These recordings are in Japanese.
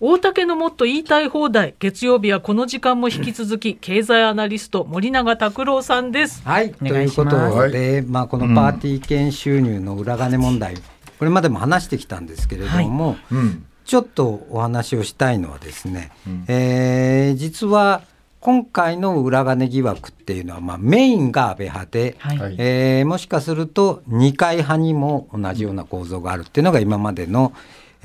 大竹のもっと言いたい放題。月曜日はこの時間も引き続き 経済アナリスト森永拓郎さんです。はい。ということで、まあ、このパーティー券収入の裏金問題、うん、これまでも話してきたんですけれども、はい。うん、ちょっとお話をしたいのはですね、うん、えー、実は今回の裏金疑惑っていうのは、まあ、メインが安倍派で、はい、えー、もしかすると二階派にも同じような構造があるっていうのが今までの、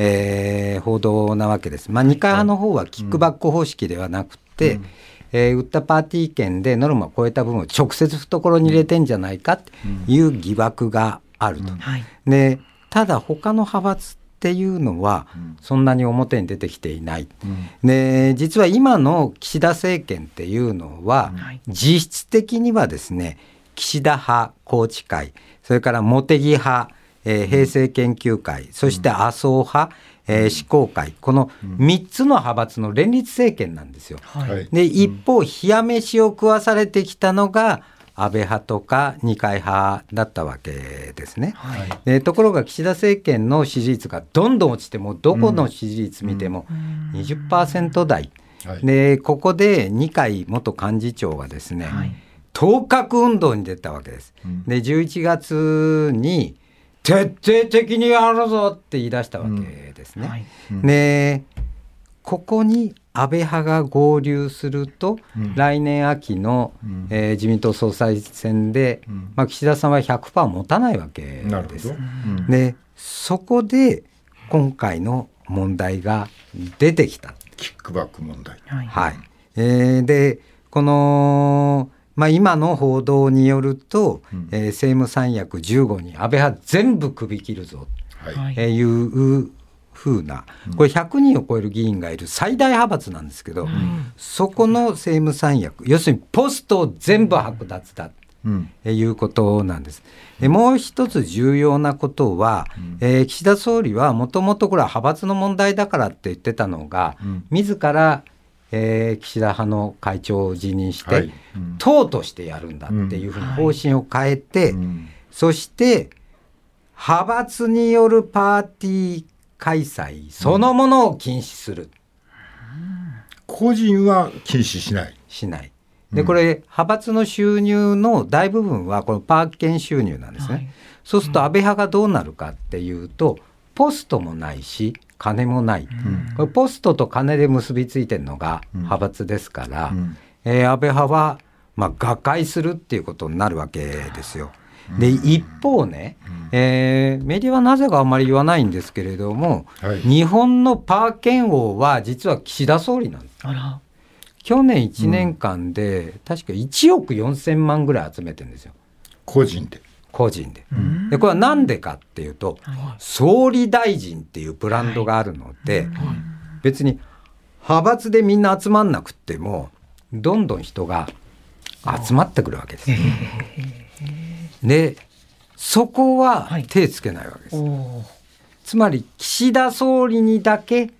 えー、報道なわけです。まあ、二階派の方はキックバック方式ではなくて、うん、えー、売ったパーティー券でノルマを超えた分を直接懐に入れてんじゃないかっていう疑惑があると。うん。でただ他の派閥っていうのはそんなに表に出てきていない、うん、で実は今の岸田政権っていうのは、実質的にはですね岸田派宏池会それから茂木派えー、平成研究会、そして麻生派、えー、思考会、この3つの派閥の連立政権なんですよ。はい、で一方、冷や飯を食わされてきたのが、安倍派とか二階派だったわけですね、はい、でところが岸田政権の支持率がどんどん落ちてもどこの支持率見ても20%台、うん、でここで二階元幹事長がですね、はい、当確運動に出たわけです。で11月に徹底的にやるぞって言い出したわけですね。うん。はい。でここに安倍派が合流すると、うん、来年秋の、うん、えー、自民党総裁選で、うん、まあ、岸田さんは100%持たないわけです。でそこで今回の問題が出てきた。キックバック問題。はい、えー、でこのまあ、今の報道によると、うん、えー、政務三役15人安倍派全部首切るぞと、はい、い。うふうなこれ100人を超える議員がいる最大派閥なんですけど、うん、そこの政務三役要するにポストを全部剥奪だ。うん、いうことなんです。でもう一つ重要なことは、うん、えー、岸田総理はもともとこれは派閥の問題だからって言ってたのが、うん、自らえー、岸田派の会長を辞任して、はい。うん、党としてやるんだっていうふうに方針を変えて、うん。はい、そして派閥によるパーティー開催そのものを禁止する、うん、個人は禁止しない。しない。でこれ派閥の収入の大部分はこのパー券収入なんですね、はい、そうすると安倍派がどうなるかっていうとポストもないし金もない、うん、ポストと金で結びついてるのが派閥ですから、うん、えー、安倍派は、まあ、瓦解するっていうことになるわけですよ。で一方ね、えー、メディアはなぜかあんまり言わないんですけれども、はい、日本のパー券王は実は岸田総理なんです。去年1年間で、確か1億4000万ぐらい集めてるんですよ。個人で個人で。でこれは何でかっていうと、総理大臣っていうブランドがあるので、別に派閥でみんな集まんなくってもどんどん人が集まってくるわけです。でそこは手つけないわけです。つまり岸田総理にだけ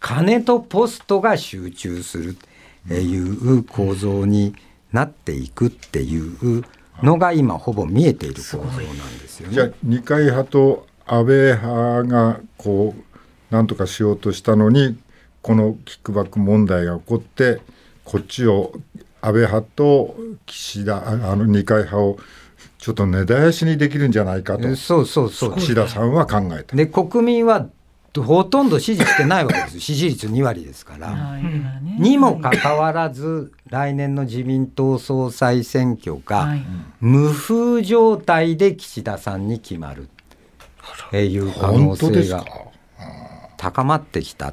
金とポストが集中するっていう構造になっていくっていうのが今ほぼ見えている構造なんですよね。じゃあ二階派と安倍派がこうなんとかしようとしたのにこのキックバック問題が起こってこっちを安倍派と岸田あの二階派をちょっと根絶やしにできるんじゃないかとそうそうそう岸田さんは考えた。で国民はほとんど支持してないわけです支持率2割ですから。にもかかわらず来年の自民党総裁選挙が無風状態で岸田さんに決まる。という可能性が高まってきた。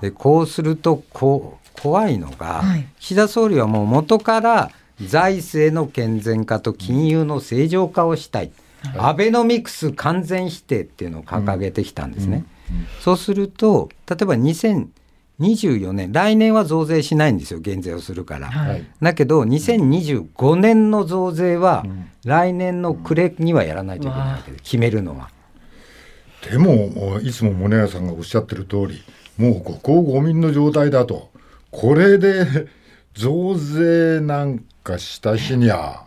でこうするとこ怖いのが、岸田総理はもう元から財政の健全化と金融の正常化をしたい。アベノミクス完全否定っていうのを掲げてきたんですね。そうすると例えば2024年来年は増税しないんですよ減税をするから。はい、だけど2025年の増税は来年の暮れにはやらないといけないわけで決めるのは。でもいつもモネ屋さんがおっしゃってる通りもうここ民の状態だと。これで増税なんかした日にゃ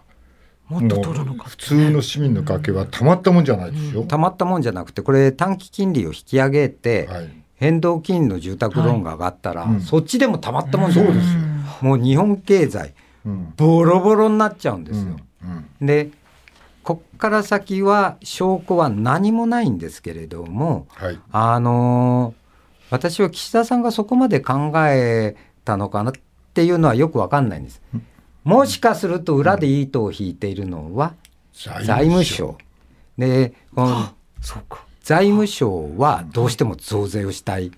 もっと取るのか、普通の市民の家計はたまったもんじゃないですよ。たまったもんじゃなくてこれ短期金利を引き上げて、はい、変動金利の住宅ローンが上がったら、はい、そっちでもたまったもんじゃない。ですよ。もう日本経済、ボロボロになっちゃうんですよ。でこっから先は証拠は何もないんですけれども、はい、あの私は岸田さんがそこまで考えたのかなっていうのはよく分かんないんです。もしかすると裏で糸を引いているのは財務省。でこの財務省はどうしても増税をしたい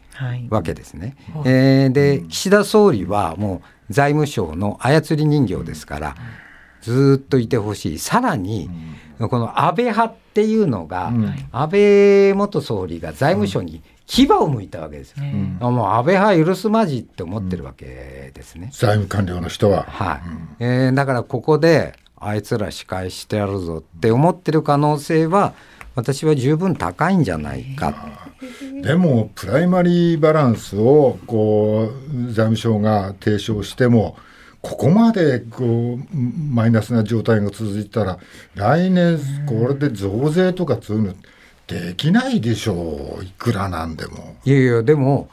わけですね。はい、えー、で岸田総理はもう財務省の操り人形ですから。ずっといてほしい。さらに、この安倍派っていうのが、安倍元総理が財務省に牙を向いたわけですよ、もう安倍派許すまじって思ってるわけですね、財務官僚の人は。はい。えー、だからここであいつら仕返してやるぞって思ってる可能性は私は十分高いんじゃないか。でもプライマリーバランスをこう財務省が提唱してもここまでこうマイナスな状態が続いたら来年これで増税とかそういうのできないでしょう。いくらなんでも。いやいやでも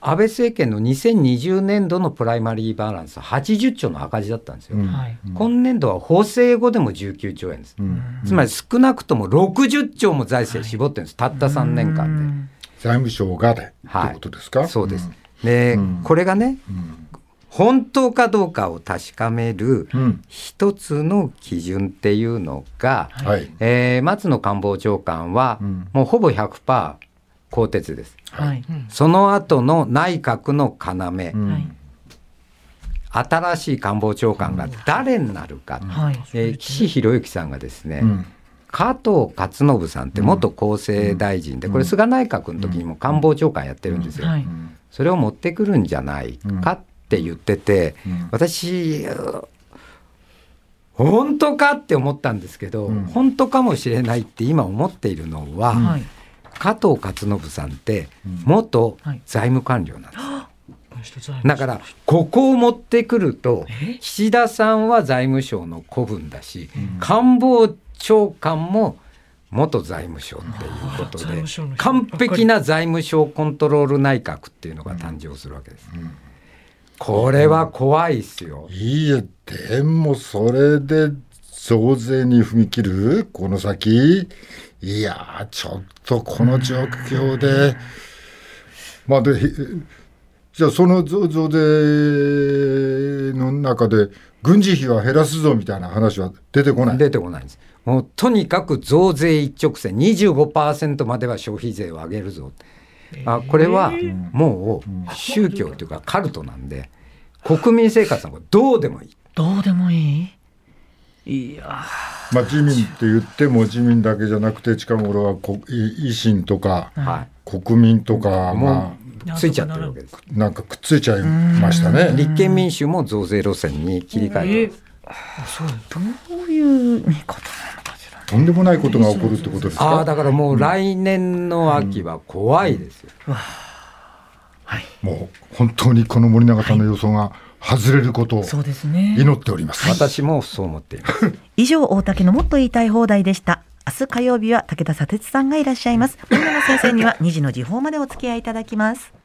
安倍政権の2020年度のプライマリーバランス80兆の赤字だったんですよ、うん、今年度は補正後でも19兆円です、うん、つまり少なくとも60兆も財政絞ってるんです、はい、たった3年間で。財務省がで、はい、ってことですか？そうです。で、これがね、本当かどうかを確かめる一つの基準っていうのが、はい、えー、松野官房長官はもうほぼ100%更迭です。はい、その後の内閣の要、うん。新しい官房長官が誰になるか、はい、えー、岸博之さんがですね、うん、加藤勝信さんって元厚生大臣で、これ菅内閣の時にも官房長官やってるんですよ。それを持ってくるんじゃないかって言ってて、うん、私本当かって思ったんですけど、うん、本当かもしれないって今思っているのは、はい、加藤勝信さんって元財務官僚なんです。はい、だからここを持ってくると岸田さんは財務省の子分だし、官房長官も元財務省っていうことで完璧な財務省コントロール内閣っていうのが誕生するわけです。うんこれは怖いっすよ。いいえ、でもそれで増税に踏み切る？この先？いやちょっとこの状況で、まあで、じゃあその増税の中で軍事費は減らすぞみたいな話は出てこない？出てこないんです。もうとにかく増税一直線25%までは消費税を上げるぞ。あこれはもう宗教というかカルトなんで国民生活はどうでもいい。どうでもいい？いやまあ自民って言っても自民だけじゃなくて近頃は維新とか、はい、国民とかがついちゃってるわけです。なんかくっついちゃいましたね。立憲民主も増税路線に切り替えてそうどういう見方とんでもないことが起こるってことですか？あだからもう来年の秋は怖いですよ、うん。うん、はい、もう本当にこの森永さんの予想が外れることを祈っております、はい、私もそう思っています。以上大竹のもっと言いたい放題でした。明日火曜日は武田砂鉄さんがいらっしゃいます。森永先生には2時の時報までお付き合いいただきます